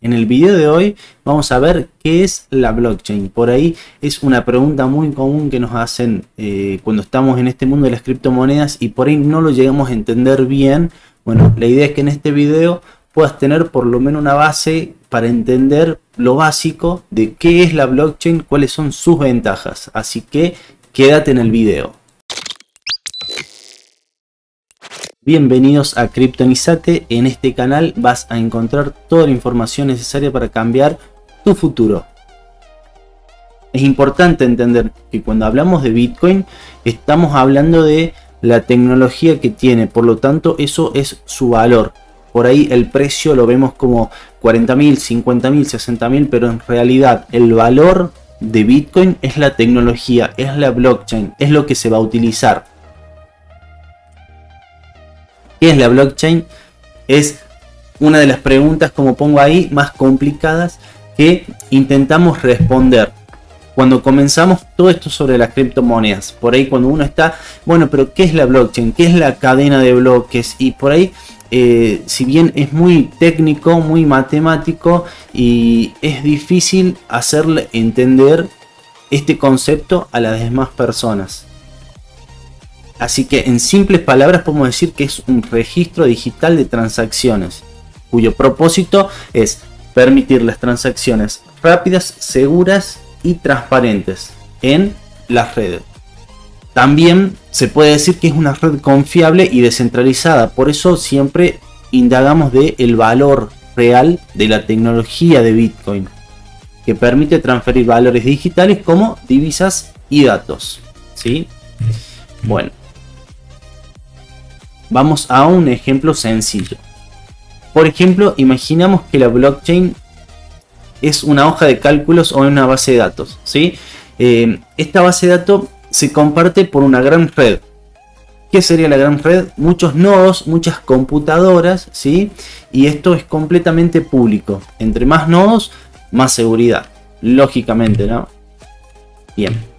En el video de hoy vamos a ver qué es la blockchain. Por ahí es una pregunta muy común que nos hacen eh, cuando estamos en este mundo de las criptomonedas y por ahí no lo llegamos a entender bien. Bueno, la idea es que en este video puedas tener por lo menos una base para entender lo básico de qué es la blockchain, cuáles son sus ventajas. Así que quédate en el video. Bienvenidos a Kryptonizate. En este canal vas a encontrar toda la información necesaria para cambiar tu futuro. Es importante entender que cuando hablamos de Bitcoin estamos hablando de la tecnología que tiene, por lo tanto eso es su valor. Por ahí el precio lo vemos como 40 mil, 50 mil, 60 mil, pero en realidad el valor de Bitcoin es la tecnología, es la blockchain, es lo que se va a utilizar ¿Qué es la blockchain? Es una de las preguntas, como pongo ahí, más complicadas que intentamos responder. Cuando comenzamos todo esto sobre las criptomonedas, por ahí cuando uno está, bueno, pero ¿qué es la blockchain? ¿Qué es la cadena de bloques? Y por ahí, eh, si bien es muy técnico, muy matemático y es difícil hacerle entender este concepto a las demás personas. Así que en simples palabras podemos decir que es un registro digital de transacciones, cuyo propósito es permitir las transacciones rápidas, seguras y transparentes en las redes. También se puede decir que es una red confiable y descentralizada, por eso siempre indagamos de el valor real de la tecnología de Bitcoin, que permite transferir valores digitales como divisas y datos. ¿sí? Bueno, Vamos a un ejemplo sencillo. Por ejemplo, imaginamos que la blockchain es una hoja de cálculos o una base de datos. ¿sí? Eh, esta base de datos se comparte por una gran red. ¿Qué sería la gran red? Muchos nodos, muchas computadoras, ¿sí? Y esto es completamente público. Entre más nodos, más seguridad. Lógicamente, ¿no? Bien.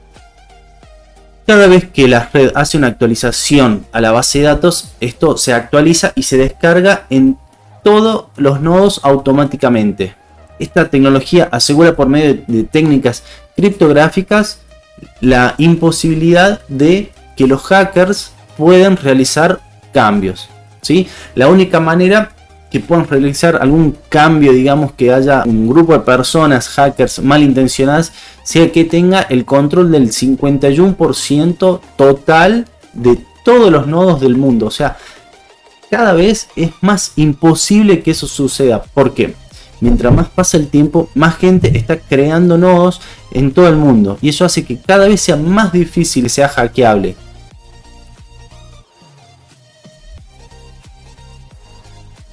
Cada vez que la red hace una actualización a la base de datos, esto se actualiza y se descarga en todos los nodos automáticamente. Esta tecnología asegura por medio de técnicas criptográficas la imposibilidad de que los hackers puedan realizar cambios. ¿sí? La única manera que puedan realizar algún cambio, digamos que haya un grupo de personas, hackers malintencionadas, sea que tenga el control del 51% total de todos los nodos del mundo. O sea, cada vez es más imposible que eso suceda. ¿Por qué? Mientras más pasa el tiempo, más gente está creando nodos en todo el mundo. Y eso hace que cada vez sea más difícil, sea hackeable.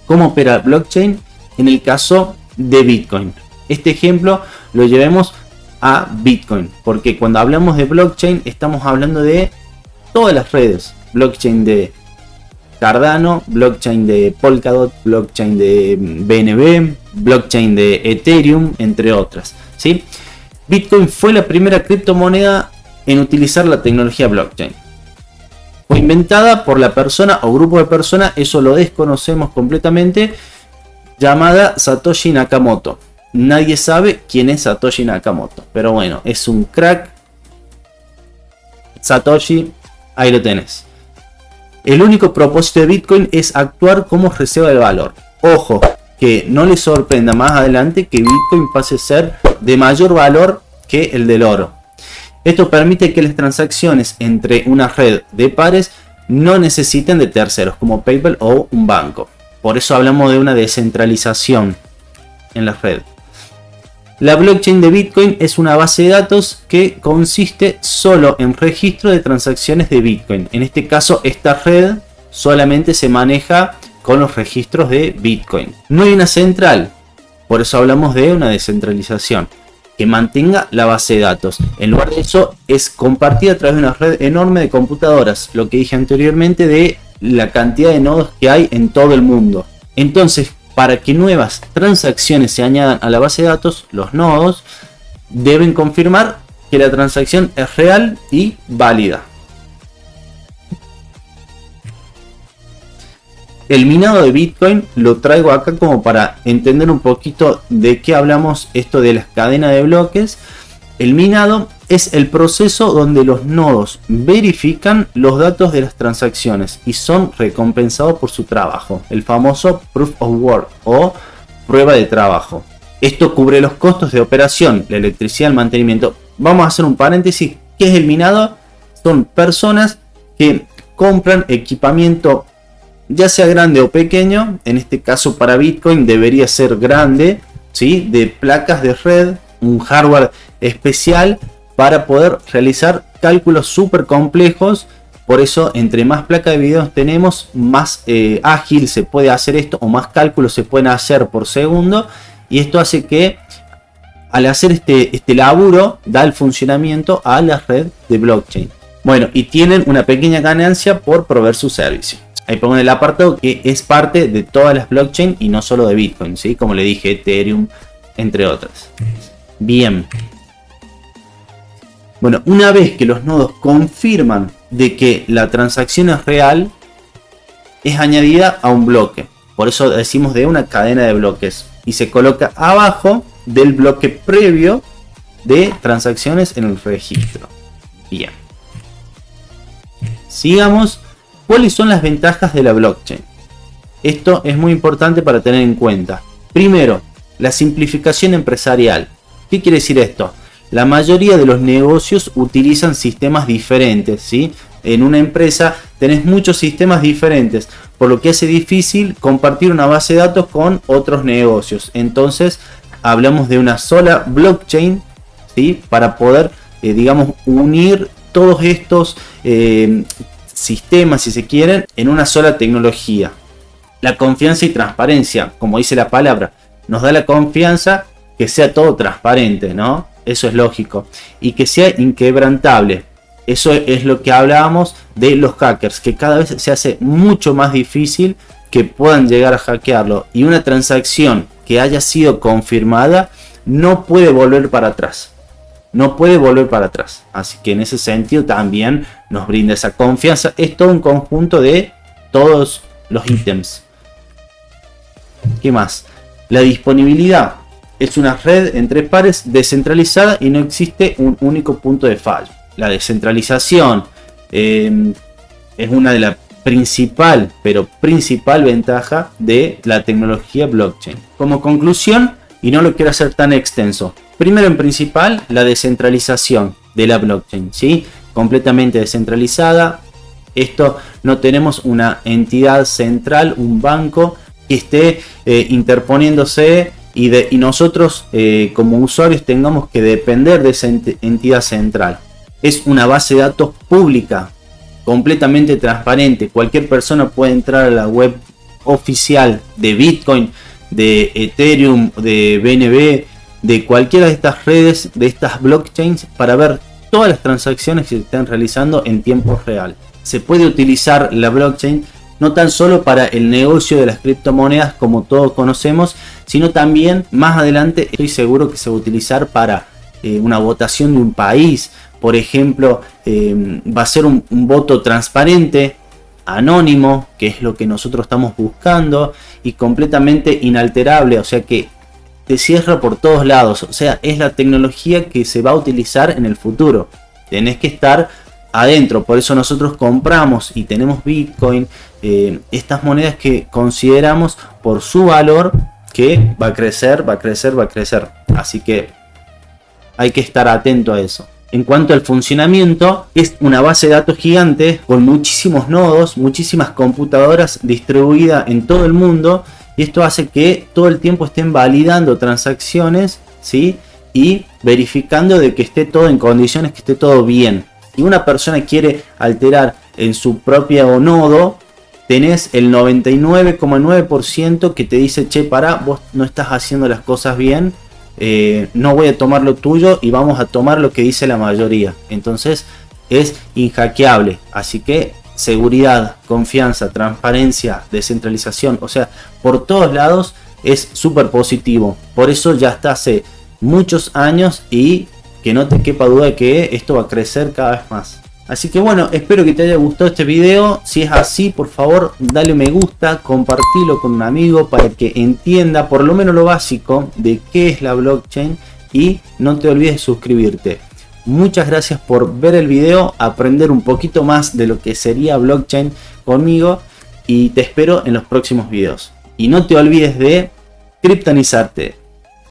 Cómo opera blockchain en el caso de Bitcoin. Este ejemplo lo llevemos a Bitcoin, porque cuando hablamos de blockchain estamos hablando de todas las redes, blockchain de Cardano, blockchain de Polkadot, blockchain de BNB, blockchain de Ethereum, entre otras. ¿sí? Bitcoin fue la primera criptomoneda en utilizar la tecnología blockchain fue inventada por la persona o grupo de personas, eso lo desconocemos completamente, llamada Satoshi Nakamoto. Nadie sabe quién es Satoshi Nakamoto, pero bueno, es un crack. Satoshi, ahí lo tenés. El único propósito de Bitcoin es actuar como reserva de valor. Ojo, que no le sorprenda más adelante que Bitcoin pase a ser de mayor valor que el del oro. Esto permite que las transacciones entre una red de pares no necesiten de terceros como PayPal o un banco. Por eso hablamos de una descentralización en la red. La blockchain de Bitcoin es una base de datos que consiste solo en registro de transacciones de Bitcoin. En este caso, esta red solamente se maneja con los registros de Bitcoin. No hay una central, por eso hablamos de una descentralización que mantenga la base de datos. En lugar de eso, es compartida a través de una red enorme de computadoras, lo que dije anteriormente de la cantidad de nodos que hay en todo el mundo. Entonces, para que nuevas transacciones se añadan a la base de datos, los nodos deben confirmar que la transacción es real y válida. El minado de Bitcoin lo traigo acá como para entender un poquito de qué hablamos esto de las cadenas de bloques. El minado es el proceso donde los nodos verifican los datos de las transacciones y son recompensados por su trabajo, el famoso proof of work o prueba de trabajo. Esto cubre los costos de operación, la electricidad, el mantenimiento. Vamos a hacer un paréntesis. ¿Qué es el minado? Son personas que compran equipamiento ya sea grande o pequeño, en este caso para Bitcoin debería ser grande, ¿sí? de placas de red, un hardware especial para poder realizar cálculos súper complejos. Por eso, entre más placas de video tenemos, más eh, ágil se puede hacer esto o más cálculos se pueden hacer por segundo. Y esto hace que al hacer este, este laburo da el funcionamiento a la red de blockchain. Bueno, y tienen una pequeña ganancia por proveer su servicio. Ahí pongo en el apartado que es parte de todas las blockchain y no solo de Bitcoin, ¿sí? Como le dije, Ethereum, entre otras. Bien. Bueno, una vez que los nodos confirman de que la transacción es real, es añadida a un bloque. Por eso decimos de una cadena de bloques. Y se coloca abajo del bloque previo de transacciones en el registro. Bien. Sigamos. ¿Cuáles son las ventajas de la blockchain? Esto es muy importante para tener en cuenta. Primero, la simplificación empresarial. ¿Qué quiere decir esto? La mayoría de los negocios utilizan sistemas diferentes, ¿sí? En una empresa tenés muchos sistemas diferentes, por lo que hace difícil compartir una base de datos con otros negocios. Entonces, hablamos de una sola blockchain, ¿sí? Para poder, eh, digamos, unir todos estos eh, sistemas, si se quieren, en una sola tecnología. La confianza y transparencia, como dice la palabra, nos da la confianza que sea todo transparente, ¿no? Eso es lógico. Y que sea inquebrantable. Eso es lo que hablábamos de los hackers, que cada vez se hace mucho más difícil que puedan llegar a hackearlo. Y una transacción que haya sido confirmada no puede volver para atrás. No puede volver para atrás. Así que en ese sentido también nos brinda esa confianza. Es todo un conjunto de todos los ítems. ¿Qué más? La disponibilidad es una red entre pares descentralizada y no existe un único punto de fallo. La descentralización eh, es una de las principal, pero principal ventaja de la tecnología blockchain. Como conclusión, y no lo quiero hacer tan extenso, primero en principal, la descentralización de la blockchain, ¿sí? Completamente descentralizada. Esto no tenemos una entidad central, un banco que esté eh, interponiéndose y, nosotros eh, como usuarios tengamos que depender de esa entidad central. Es una base de datos pública, completamente transparente. Cualquier persona puede entrar a la web oficial de Bitcoin, de Ethereum, de BNB, de cualquiera de estas redes, de estas blockchains, para ver todas las transacciones que se están realizando en tiempo real. Se puede utilizar la blockchain no tan solo para el negocio de las criptomonedas como todos conocemos, sino también más adelante estoy seguro que se va a utilizar para eh, una votación de un país. Por ejemplo, eh, va a ser un, voto transparente, anónimo, que es lo que nosotros estamos buscando, y completamente inalterable, o sea que te cierra por todos lados, o sea, es la tecnología que se va a utilizar en el futuro. Tenés que estar adentro. Por eso nosotros compramos y tenemos Bitcoin, eh, estas monedas que consideramos por su valor que va a crecer, va a crecer, va a crecer. Así que hay que estar atento a eso. En cuanto al funcionamiento, es una base de datos gigante con muchísimos nodos, muchísimas computadoras distribuidas en todo el mundo. Y esto hace que todo el tiempo estén validando transacciones, ¿sí? Y verificando de que esté todo en condiciones, que esté todo bien y una persona quiere alterar en su propio nodo, tenés el 99,9% que te dice, che, para, vos no estás haciendo las cosas bien, eh, no voy a tomar lo tuyo y vamos a tomar lo que dice la mayoría. Entonces es inhackeable. Así que seguridad, confianza, transparencia, descentralización, o sea, por todos lados es súper positivo. Por eso ya está hace muchos años y que no te quepa duda de que esto va a crecer cada vez más. Así que bueno, espero que te haya gustado este video. Si es así, por favor, dale me gusta, compartilo con un amigo para que entienda por lo menos lo básico de qué es la blockchain y no te olvides de suscribirte. Muchas gracias por ver el video, aprender un poquito más de lo que sería blockchain conmigo y te espero en los próximos videos. Y no te olvides de criptonizarte.